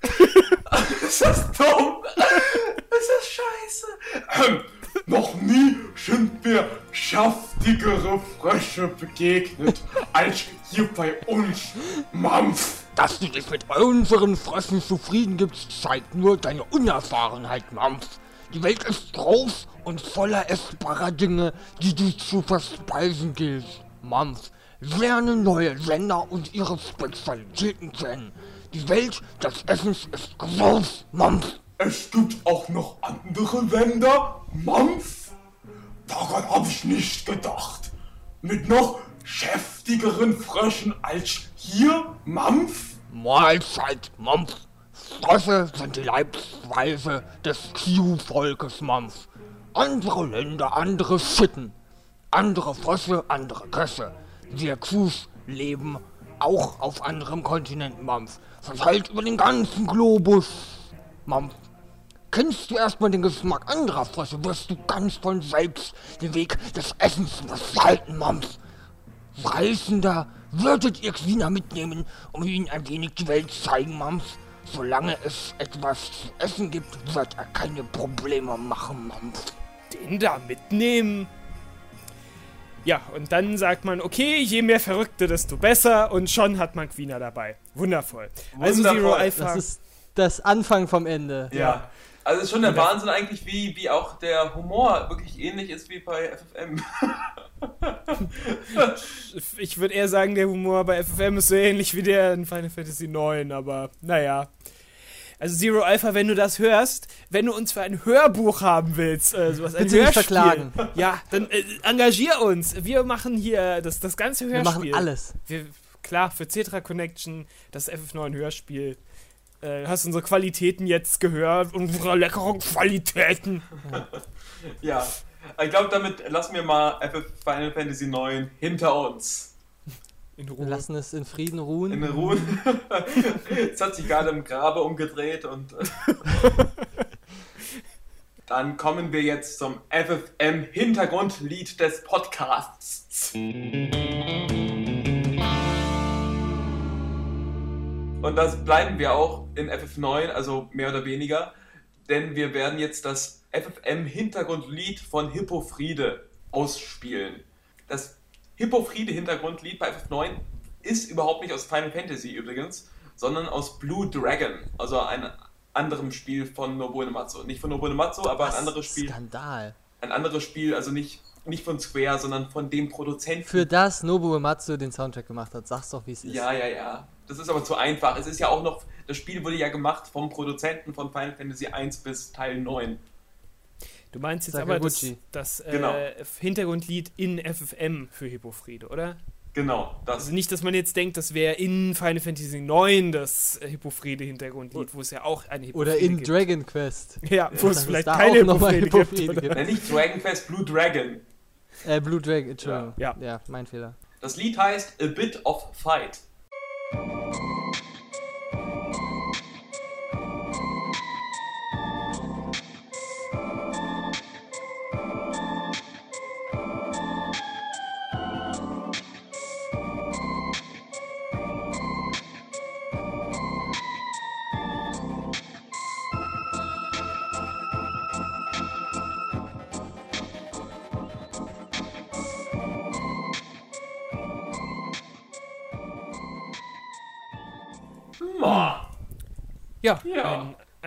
[LAUGHS] Ist das dumm? Ist das scheiße? Ähm, noch nie sind mir schaftigere Frösche begegnet [LAUGHS] als hier bei uns, Mampf. Dass du dich mit unseren Fröschen zufrieden gibst, zeigt nur deine Unerfahrenheit, Mampf. Die Welt ist groß und voller essbarer Dinge, die du zu verspeisen gilt, Mampf. Lerne neue Länder und ihre Spezialitäten kennen. Die Welt des Essens ist groß, Mampf. Es gibt auch noch andere Länder, Mampf? Daran habe ich nicht gedacht. Mit noch schäftigeren Fröschen als hier, Mampf? Mahlzeit, Mampf. Frösche sind die Leibsweise des Q-Volkes, Mampf. Andere Länder, andere Sitten. Andere Frösche, andere Köche. Wir Qs leben auch auf anderem Kontinent, Mampf. Verteilt über den ganzen Globus, Mampf. Kennst du erstmal den Geschmack anderer Frösche, wirst du ganz von selbst den Weg des Essens beschreiten, Mampf. Reisender, würdet ihr Quina mitnehmen, um ihnen ein wenig die Welt zeigen, Mampf? Solange es etwas zu essen gibt, wird er keine Probleme machen, Mampf. Den da mitnehmen? Ja, und dann sagt man, okay, je mehr Verrückte, desto besser. Und schon hat man Quina dabei. Wundervoll. Also Wundervoll. Zero Das Alpha. ist das Anfang vom Ende. Ja. Also es ist schon der. Wahnsinn eigentlich, wie, wie auch der Humor wirklich ähnlich ist wie bei FFM. [LAUGHS] Ich würde eher sagen, der Humor bei FFM ist so ähnlich wie der in Final Fantasy IX, aber naja. Also Zero Alpha, wenn du das hörst, wenn du uns für ein Hörbuch haben willst, äh, sowas, nicht Hörspiel, verklagen. ja, dann äh, engagier uns. Wir machen hier das, das ganze Wir Hörspiel. machen alles. Wir, klar, für Cetra Connection, das FF9 Hörspiel. Äh, hast unsere Qualitäten jetzt gehört, unsere leckeren Qualitäten. [LAUGHS] Ja, ich glaube, damit lassen wir mal FF Final Fantasy 9 hinter uns. In Wir Ruhe. lassen es in Frieden ruhen. In Ruhe. [LAUGHS] Jetzt hat sich gerade im Grabe umgedreht und. äh, [LAUGHS] Dann kommen wir jetzt zum FFM Hintergrundlied des Podcasts. Und das bleiben wir auch in FF9, also mehr oder weniger, denn wir werden jetzt das FFM Hintergrundlied von Hippofriede ausspielen. Das Hippofriede Hintergrundlied bei FF9 ist überhaupt nicht aus Final Fantasy übrigens, sondern aus Blue Dragon, also einem anderem Spiel von Nobuo Uematsu. Nicht von Nobuo Uematsu, aber ein Was? anderes Spiel, Skandal. ein anderes Spiel, also nicht, nicht von Square, sondern von dem Produzenten. Für das Nobuo Uematsu den Soundtrack gemacht hat. Sag's doch, wie es ist. Ja, ja, ja. Das ist aber zu einfach. Es ist ja auch noch, das Spiel wurde ja gemacht vom Produzenten von Final Fantasy 1 bis Teil 9. Du meinst jetzt aber das, Sakaguchi. das äh, Genau. Hintergrundlied in FFM für Hippofriede, oder? Genau, das. Also nicht, dass man jetzt denkt, das wäre in Final Fantasy IX das Hippofriede-Hintergrundlied, wo es ja auch eine Oder Hippofriede in gibt. Dragon Quest. Ja, wo es vielleicht keine mal Hippofriede gibt. Hippofriede oder? gibt. Nein, nicht Dragon Quest, Blue Dragon. Äh, Blue Dragon, Entschuldigung. Ja. ja, mein Fehler. Das Lied heißt A Bit of Fight.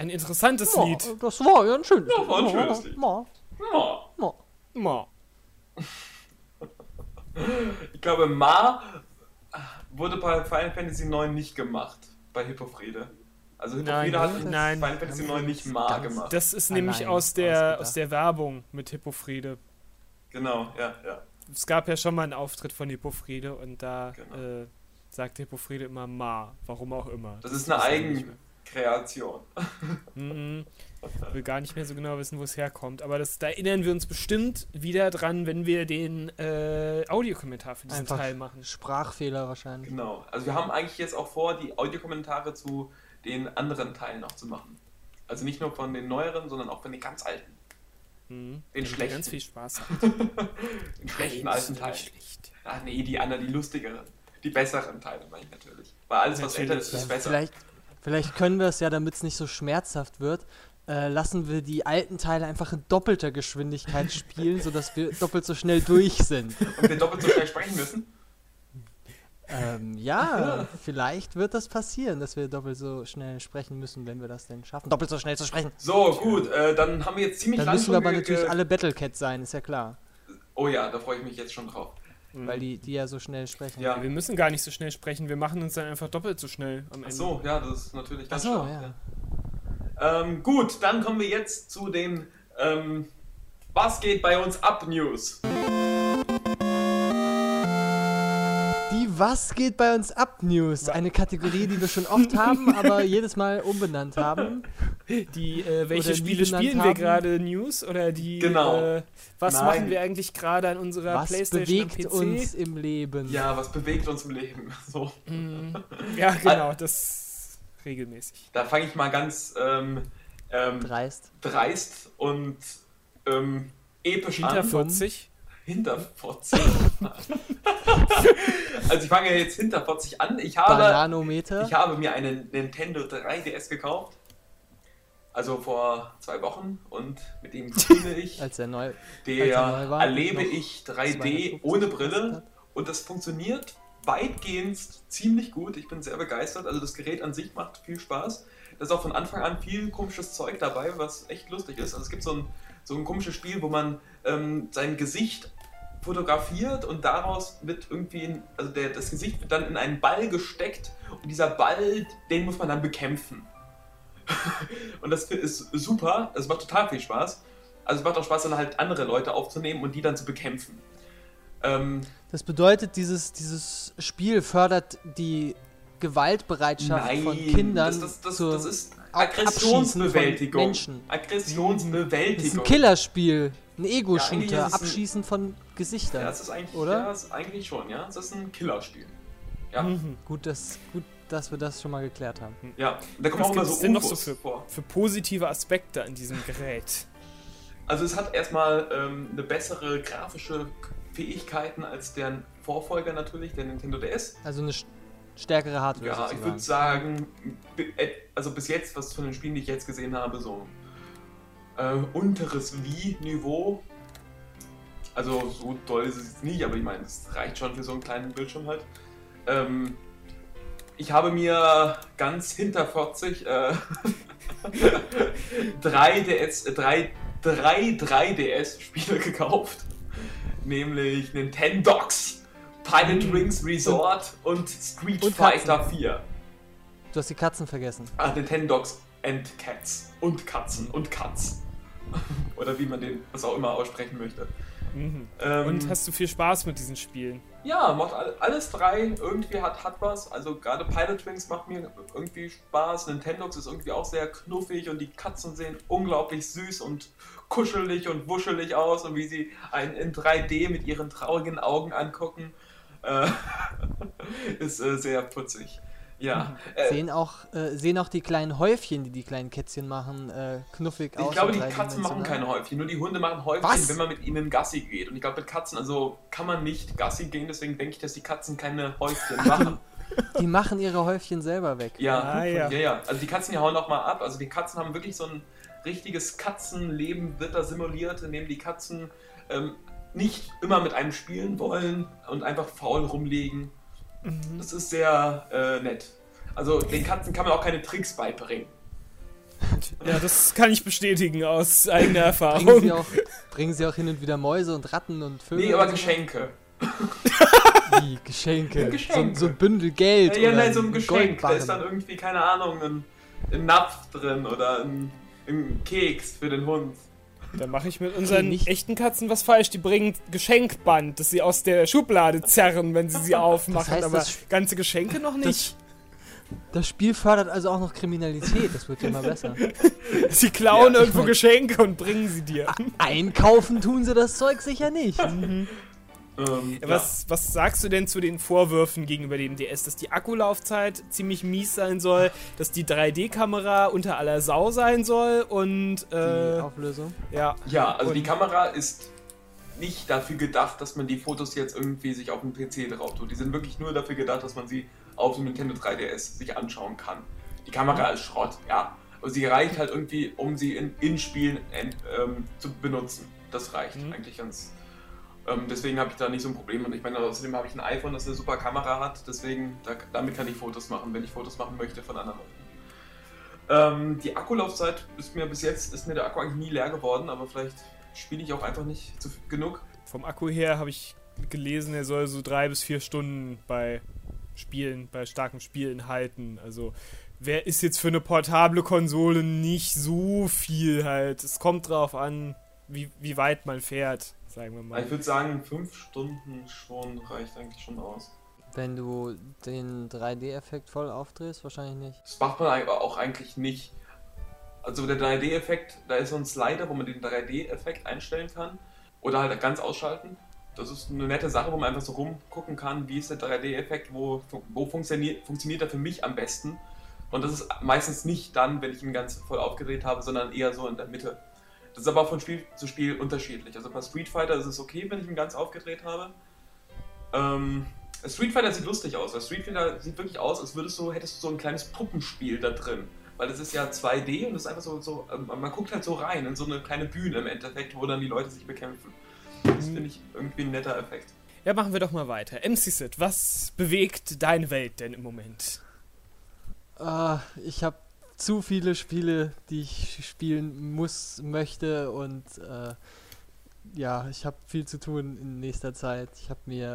Ein, interessantes Ja, Lied. Das war ja ein schönes Ja, war ein schönes Lied. Ma, Ma. ma. Ma. Ich glaube, Ma wurde bei Final Fantasy 9 nicht gemacht. Bei Hippofriede. Also Hippofriede Nein, hat in nein. Final Fantasy 9 nicht Ma gemacht. Das ist nämlich aus der, aus der Werbung mit Hippofriede. Genau, ja, ja. Es gab ja schon mal einen Auftritt von Hippofriede und da Genau. äh, sagte Hippofriede immer Ma, warum auch immer. Das ist eine weiß mehr. Mhm. Ich will gar nicht mehr so genau wissen, wo es herkommt, aber das, da erinnern wir uns bestimmt wieder dran, wenn wir den äh, Audiokommentar für diesen Einfach Teil machen. Sprachfehler wahrscheinlich. Genau. Also wir haben eigentlich jetzt auch vor, die Audiokommentare zu den anderen Teilen noch zu machen. Also nicht nur von den neueren, sondern auch von den ganz alten. Mhm. Den schlechten. Ganz viel Spaß. [LAUGHS] Den schlechten Nein, alten nicht schlecht. Ach nee, die anderen, die lustigeren. Die besseren Teile meine ich natürlich. Weil alles, was älter ist, ist besser. Vielleicht, vielleicht können wir es ja, damit es nicht so schmerzhaft wird, äh, lassen wir die alten Teile einfach in doppelter Geschwindigkeit spielen, sodass wir doppelt so schnell durch sind. Und wir doppelt so schnell sprechen müssen. Ähm, ja, vielleicht wird das passieren, dass wir doppelt so schnell sprechen müssen, wenn wir das denn schaffen. Doppelt so schnell zu sprechen. So, gut, äh, dann haben wir jetzt ziemlich Dann lang müssen wir aber natürlich alle Battlecat sein, ist ja klar. Oh ja, da freue ich mich jetzt schon drauf. Weil die, die ja so schnell sprechen. Ja. Wir müssen gar nicht so schnell sprechen, wir machen uns dann einfach doppelt so schnell am Ach Ende. so, ja, das ist natürlich Ach ganz so, schlau. ja. Ja. Ähm, gut, dann kommen wir jetzt zu den ähm, Was geht bei uns ab News. Die Was geht bei uns ab News? Eine Kategorie, die wir schon oft haben, aber jedes Mal umbenannt haben. [LAUGHS] Die, äh, welche Spiele spielen wir haben. gerade News oder die, Genau. äh, was Nein. machen wir eigentlich gerade an unserer Was Playstation bewegt am PC? uns im Leben? Ja, was bewegt uns im Leben? [LAUGHS] So, Mhm. Ja, genau, das regelmäßig. da fange ich mal ganz ähm, ähm, Dreist. dreist und ähm, episch Hinter an. 40. Hinter 40. [LAUGHS] also ich fange jetzt hinter 40 an. Ich habe, Bananometer. ich habe mir einen Nintendo 3DS gekauft. Also vor zwei Wochen und mit dem spiele [LAUGHS] ich. Als er neu. Der als er neu war, erlebe ich 3D 250 ohne Brille und das funktioniert weitgehend ziemlich gut. Ich bin sehr begeistert. Also das Gerät an sich macht viel Spaß. Da ist auch von Anfang an viel komisches Zeug dabei, was echt lustig ist. Also es gibt so ein, so ein komisches Spiel, wo man ähm, sein Gesicht fotografiert und daraus wird irgendwie, also der, das Gesicht wird dann in einen Ball gesteckt und dieser Ball, den muss man dann bekämpfen. [LAUGHS] und das ist super, es macht total viel Spaß. Also es macht auch Spaß, dann halt andere Leute aufzunehmen und die dann zu bekämpfen. Ähm, das bedeutet, dieses, dieses Spiel fördert die Gewaltbereitschaft nein, von Kindern. Das, das, das, das ist Aggressionsbewältigung. Menschen. Aggressionsbewältigung. Das ist ein Killerspiel. Ein Ego-Shooter. Ja, Abschießen von Gesichtern. Ja, das ist eigentlich, oder? Ja, das ist eigentlich schon, ja. Das ist ein Killerspiel. Ja. Mhm. Gut, dass, gut, dass wir das schon mal geklärt haben. Ja, da kommen auch immer so denn noch so für, vor. für positive Aspekte an diesem Gerät? Also es hat erstmal ähm, eine bessere grafische Fähigkeiten als der Vorfolger natürlich, der Nintendo DS. Also eine stärkere Hardware. Ja, sozusagen. ich würde sagen, äh, also bis jetzt, was von den Spielen, die ich jetzt gesehen habe, so äh, unteres Wii-Niveau. Also so toll ist es nicht, aber ich meine, es reicht schon für so einen kleinen Bildschirm halt. Ähm, ich habe mir ganz hinter 40 äh, [LAUGHS] drei DS, äh, drei, drei 3DS-Spiele gekauft. Nämlich Nintendox, Pilot mhm. Rings Resort und Street und Fighter 4. Du hast die Katzen vergessen. Ah, Nintendogs and Cats. Und Katzen und Katz. [LAUGHS] Oder wie man den das auch immer aussprechen möchte. Mhm. Ähm, und hast du viel Spaß mit diesen Spielen? Ja, macht alles drei. Irgendwie hat, hat was. Also gerade Pilot Wings macht mir irgendwie Spaß. Nintendox ist irgendwie auch sehr knuffig und die Katzen sehen unglaublich süß und kuschelig und wuschelig aus und wie sie einen in 3D mit ihren traurigen Augen angucken, äh, [LAUGHS] ist äh, sehr putzig. Ja. Äh, sehen, auch, äh, sehen auch die kleinen Häufchen, die die kleinen Kätzchen machen, äh, knuffig ich aus. Ich glaube, die Katzen machen keine Häufchen, nur die Hunde machen Häufchen, Was? wenn man mit ihnen Gassi geht. Und ich glaube, mit Katzen, also kann man nicht Gassi gehen, deswegen denke ich, dass die Katzen keine Häufchen [LAUGHS] machen. Die machen ihre Häufchen selber weg. Ja, ah, ja. ja, ja. Also die Katzen, die hauen auch mal ab. Also die Katzen haben wirklich so ein richtiges Katzenleben, wird da simuliert, in dem die Katzen ähm, nicht immer mit einem spielen wollen und einfach faul rumlegen Mhm. Das ist sehr äh, nett. Also den Katzen kann man auch keine Tricks beibringen. [LAUGHS] Ja, das kann ich bestätigen aus eigener Erfahrung. Bringen sie, auch, bringen sie auch hin und wieder Mäuse und Ratten und Vögel? Nee, aber Geschenke. Wie, Geschenke? Geschenke. So, so, ein Bündel Geld. Ja, ja nein, so ein Geschenk. Da ist dann irgendwie, keine Ahnung, ein, ein Napf drin oder ein, ein Keks für den Hund. Da mache ich mit unseren nicht. echten Katzen was falsch. Die bringen Geschenkband, das sie aus der Schublade zerren, wenn sie sie [LAUGHS] aufmachen. Das heißt, aber ganze Geschenke noch nicht. Das, das, Spiel fördert also auch noch Kriminalität. Das wird ja immer besser. [LAUGHS] sie klauen ja, irgendwo mein, Geschenke und bringen sie dir. Einkaufen tun sie das Zeug sicher nicht. Mhm. Ähm, was, ja. was sagst du denn zu den Vorwürfen gegenüber dem DS, dass die Akkulaufzeit ziemlich mies sein soll, dass die 3D-Kamera unter aller Sau sein soll und äh, die Auflösung? Ja. Ja, also und die Kamera ist nicht dafür gedacht, dass man die Fotos jetzt irgendwie sich auf dem PC drauf tut. Die sind wirklich nur dafür gedacht, dass man sie auf dem Nintendo 3DS sich anschauen kann. Die Kamera ist Schrott, ja. Aber sie reicht halt irgendwie, um sie in, in Spielen ähm, zu benutzen. Das reicht mhm. eigentlich ganz ähm, deswegen habe ich da nicht so ein Problem. Und ich meine, außerdem habe ich ein iPhone, das eine super Kamera hat. Deswegen, da, damit kann ich Fotos machen, wenn ich Fotos machen möchte von anderen Leuten. Ähm, die Akkulaufzeit ist mir bis jetzt, ist mir der Akku eigentlich nie leer geworden, aber vielleicht spiele ich auch einfach nicht zu, genug. Vom Akku her habe ich gelesen, er soll so drei bis vier Stunden bei Spielen, bei starken Spielen halten. Also wer ist jetzt für eine portable Konsole nicht so viel halt. Es kommt drauf an, wie, wie weit man fährt sagen wir mal. Ich würde sagen, fünf Stunden schon reicht eigentlich schon aus. Wenn du den 3D-Effekt voll aufdrehst, wahrscheinlich nicht. Das macht man auch eigentlich nicht. Also der 3D-Effekt, da ist so ein Slider, wo man den 3D-Effekt einstellen kann. Oder halt ganz ausschalten. Das ist eine nette Sache, wo man einfach so rumgucken kann, wie ist der 3D-Effekt, wo, wo funktioniert, funktioniert er für mich am besten. Und das ist meistens nicht dann, wenn ich ihn ganz voll aufgedreht habe, sondern eher so in der Mitte. Das ist aber von Spiel zu Spiel unterschiedlich. Also bei Street Fighter ist es okay, wenn ich ihn ganz aufgedreht habe. Ähm, Street Fighter sieht lustig aus. Street Fighter sieht wirklich aus, als würdest du, hättest du so ein kleines Puppenspiel da drin. Weil das ist ja 2D und es ist einfach so, so, ähm, man guckt halt so rein in so eine kleine Bühne im Endeffekt, wo dann die Leute sich bekämpfen. Das finde ich irgendwie ein netter Effekt. Ja, machen wir doch mal weiter. MC Sid, was bewegt deine Welt denn im Moment? Uh, ich habe zu viele Spiele, die ich spielen muss, möchte und äh, ja, ich habe viel zu tun in nächster Zeit. Ich habe mir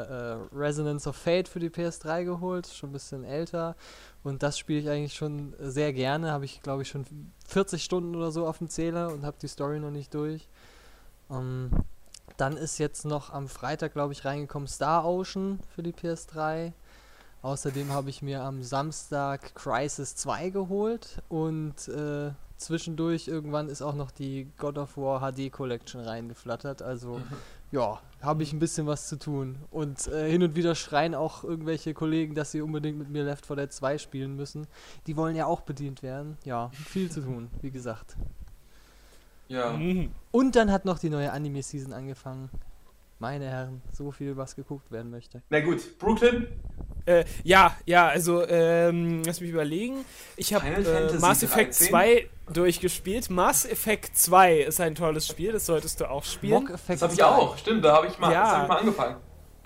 äh, Resonance of Fate für die PS3 geholt, schon ein bisschen älter. Und das spiele ich eigentlich schon sehr gerne. Habe ich, glaube ich, schon 40 Stunden oder so auf dem Zähler und habe die Story noch nicht durch. Ähm, dann ist jetzt noch am Freitag, glaube ich, reingekommen Star Ocean für die PS3. Außerdem habe ich mir am Samstag Crisis 2 geholt und äh, zwischendurch irgendwann ist auch noch die God of War HD Collection reingeflattert. Also mhm. ja, habe ich ein bisschen was zu tun. Und äh, hin und wieder schreien auch irgendwelche Kollegen, dass sie unbedingt mit mir Left 4 Dead 2 spielen müssen. Die wollen ja auch bedient werden. Ja, viel zu tun, wie gesagt. Ja. Mhm. Und dann hat noch die neue Anime-Season angefangen. Meine Herren, so viel, was geguckt werden möchte. Na gut, Brooklyn, äh, ja, ja, also ähm, lass mich überlegen. Ich habe äh, Mass Effect 2 durchgespielt. Mass Effect 2 ist ein tolles Spiel, das solltest du auch spielen. Das habe ich auch, stimmt, da habe ich, mal, ja. hab ich mal angefangen.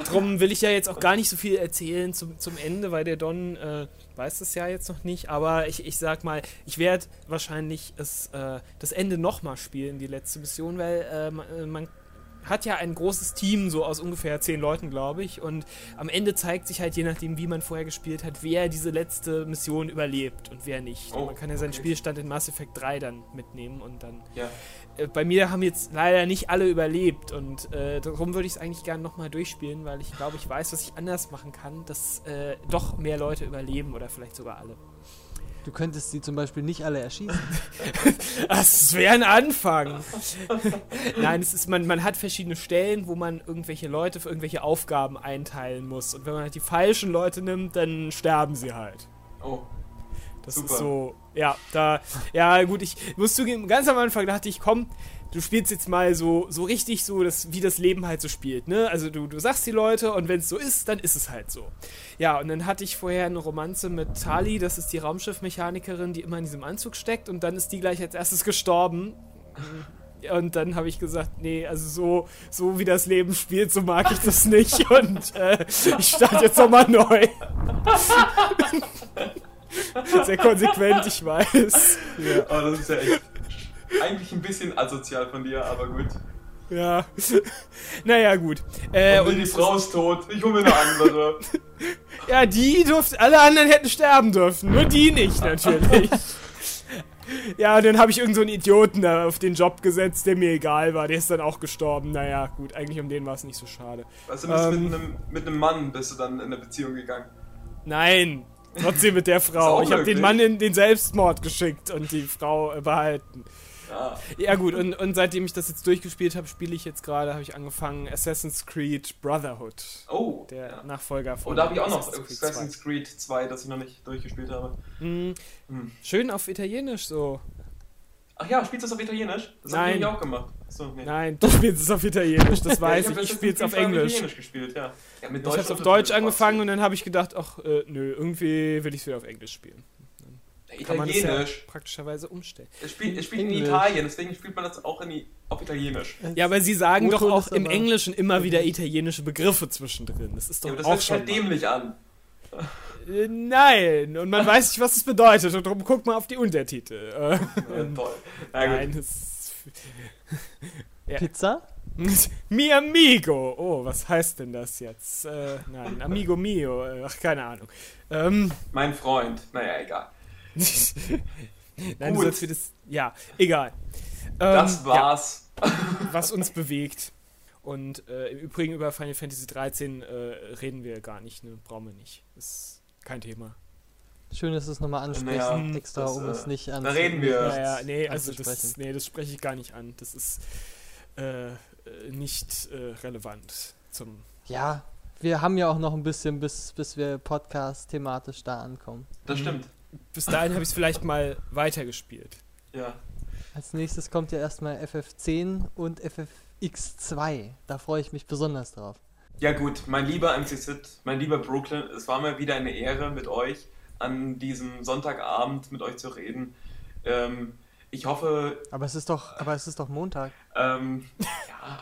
Drum will ich ja jetzt auch gar nicht so viel erzählen zum, zum Ende, weil der Don äh, weiß das ja jetzt noch nicht. Aber ich, ich sag mal, ich werde wahrscheinlich es, äh, das Ende nochmal spielen, die letzte Mission, weil äh, man, äh, man hat ja ein großes Team, so aus ungefähr zehn Leuten, glaube ich. Und am Ende zeigt sich halt, je nachdem, wie man vorher gespielt hat, wer diese letzte Mission überlebt und wer nicht. Oh, man kann ja seinen okay. Spielstand in Mass Effect 3 dann mitnehmen und dann. Ja. Äh, bei mir haben jetzt leider nicht alle überlebt und äh, darum würde ich es eigentlich gerne nochmal durchspielen, weil ich glaube, ich weiß, was ich anders machen kann, dass äh, doch mehr Leute überleben oder vielleicht sogar alle. Du könntest sie zum Beispiel nicht alle erschießen. [LAUGHS] das wäre ein Anfang. Nein, es ist, man, man hat verschiedene Stellen, wo man irgendwelche Leute für irgendwelche Aufgaben einteilen muss. Und wenn man halt die falschen Leute nimmt, dann sterben sie halt. Oh. Das Super. ist so, ja, da, ja gut, ich muss zugeben, ganz am Anfang dachte ich, komm, du spielst jetzt mal so, so richtig so, das, wie das Leben halt so spielt, ne? Also du, du sagst die Leute und wenn es so ist, dann ist es halt so. Ja, und dann hatte ich vorher eine Romanze mit Tali, das ist die Raumschiffmechanikerin, die immer in diesem Anzug steckt und dann ist die gleich als erstes gestorben. [LAUGHS] Und dann habe ich gesagt, nee, also so, so wie das Leben spielt, so mag ich das nicht. [LAUGHS] Und äh, ich starte jetzt nochmal neu. [LAUGHS] Sehr konsequent, ich weiß. Ja, aber das ist ja echt eigentlich ein bisschen asozial von dir, aber gut. Ja. [LAUGHS] naja, gut. Äh, und, und die Frau ist tot. Ich hole mir eine andere. [LAUGHS] ja, die durfte. Alle anderen hätten sterben dürfen. Nur die nicht, natürlich. [LAUGHS] ja, und dann habe ich irgendeinen so Idioten da auf den Job gesetzt, der mir egal war. Der ist dann auch gestorben. Naja, gut, eigentlich um den war es nicht so schade. Also ähm, mit, einem, mit einem Mann bist du dann in eine Beziehung gegangen? Nein, trotzdem mit der Frau. Ich habe den Mann in den Selbstmord geschickt und die Frau behalten. Ja. ja gut, und, und seitdem ich das jetzt durchgespielt habe, spiele ich jetzt gerade, habe ich angefangen Assassin's Creed Brotherhood. Oh. Der ja. Nachfolger von. Oh, da habe ich auch noch Assassin's, Creed, Assassin's Creed 2, das ich noch nicht durchgespielt habe. Mhm. Mhm. Schön auf Italienisch so. Ach ja, spielst du es auf Italienisch? Das habe ich auch gemacht. So, nee. Nein, du spielst es auf Italienisch, das weiß [LAUGHS] ja, ich. Ich, ich spiele es auf Englisch. Italienisch gespielt, ja. ja ich habe auf Deutsch angefangen und dann habe ich gedacht, ach, äh, nö, irgendwie will ich es wieder auf Englisch spielen. Italienisch. Ja praktischerweise umstellen. Es spielt, es spielt in Italien, deswegen spielt man das auch in, auf Italienisch. Ja, aber sie sagen Motor doch auch im Englischen immer wieder italienische Begriffe zwischendrin. Das ist doch ja, das auch schon halt dämlich an. Äh, nein, und man weiß nicht, was es bedeutet. Und darum guckt mal auf die Untertitel. [LAUGHS] Ja, toll. Na, nein, das, [LAUGHS] ja. Pizza? [LAUGHS] Mi amigo. Oh, was heißt denn das jetzt? Äh, nein, amigo mio. Ach, keine Ahnung. Ähm, mein Freund. Naja, egal. [LAUGHS] Nein, Gut. du das. Ja, egal. Ähm, das war's. Ja, [LAUGHS] was uns bewegt. Und äh, im Übrigen über Final Fantasy 13 äh, reden wir gar nicht, ne? Brauchen wir nicht. Ist kein Thema. Schön, dass du es nochmal ansprichst, naja, extra, das, um es äh, nicht an. Da reden wir. Naja, nee, also das, nee, das spreche ich gar nicht an. Das ist äh, nicht äh, relevant zum. Ja, wir haben ja auch noch ein bisschen, bis, bis wir Podcast thematisch da ankommen. Das stimmt bis dahin habe ich es vielleicht mal weitergespielt. Ja. Als nächstes kommt ja erstmal FF10 und FFX2. Da freue ich mich besonders drauf. Ja gut, mein lieber MC Sid, mein lieber Brooklyn, es war mir wieder eine Ehre mit euch an diesem Sonntagabend mit euch zu reden. Ähm, ich hoffe. Aber es ist doch, aber es ist doch Montag. Ähm, [LAUGHS] ja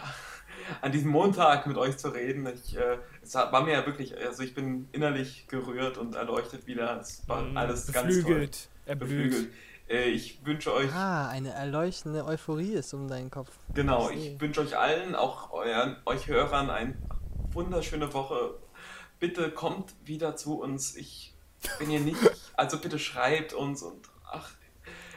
an diesem Montag mit euch zu reden. Ich, äh, es war mir ja wirklich, also ich bin innerlich gerührt und erleuchtet wieder. Es war mm, alles Beflügelt. ganz toll. Beflügelt. Äh, ich wünsche euch. Ah, eine erleuchtende Euphorie ist um deinen Kopf. Genau, Ich ich wünsche euch allen, auch euren, euch Hörern, eine wunderschöne Woche. Bitte kommt wieder zu uns. Ich, wenn ihr nicht, [LAUGHS] also bitte schreibt uns und ach,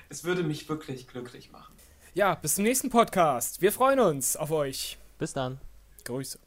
es würde mich wirklich glücklich machen. Ja, bis zum nächsten Podcast. Wir freuen uns auf euch. Bis dann. Grüße.